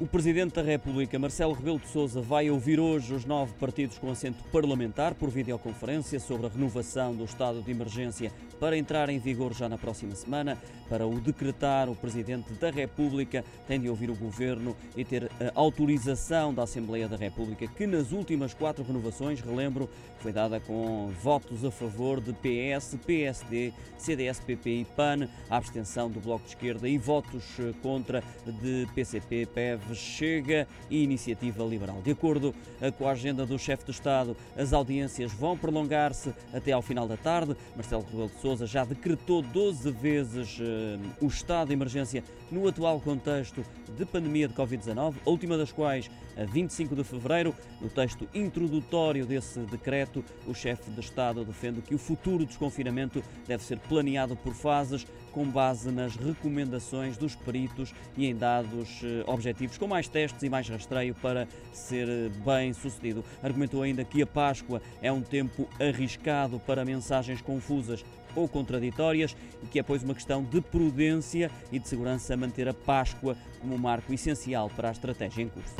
O Presidente da República, Marcelo Rebelo de Sousa, vai ouvir hoje os nove partidos com assento parlamentar por videoconferência sobre a renovação do estado de emergência para entrar em vigor já na próxima semana. Para o decretar, o Presidente da República tem de ouvir o Governo e ter a autorização da Assembleia da República, que nas últimas quatro renovações, relembro, foi dada com votos a favor de PS, PSD, CDS, PP e PAN, a abstenção do Bloco de Esquerda e votos contra de PCP, PEV, Chega e Iniciativa Liberal. De acordo eh, com a agenda do chefe de Estado, as audiências vão prolongar-se até ao final da tarde. Marcelo Rebelo de Sousa já decretou 12 vezes uh, o estado de emergência no atual contexto de pandemia de Covid-19, a última das quais a 25 de fevereiro. No texto introdutório desse decreto, o chefe de Estado defende que o futuro desconfinamento deve ser planeado por fases, com base nas recomendações dos peritos e em dados uh, objetivos com mais testes e mais rastreio para ser bem sucedido. Argumentou ainda que a Páscoa é um tempo arriscado para mensagens confusas ou contraditórias e que é, pois, uma questão de prudência e de segurança manter a Páscoa como um marco essencial para a estratégia em curso.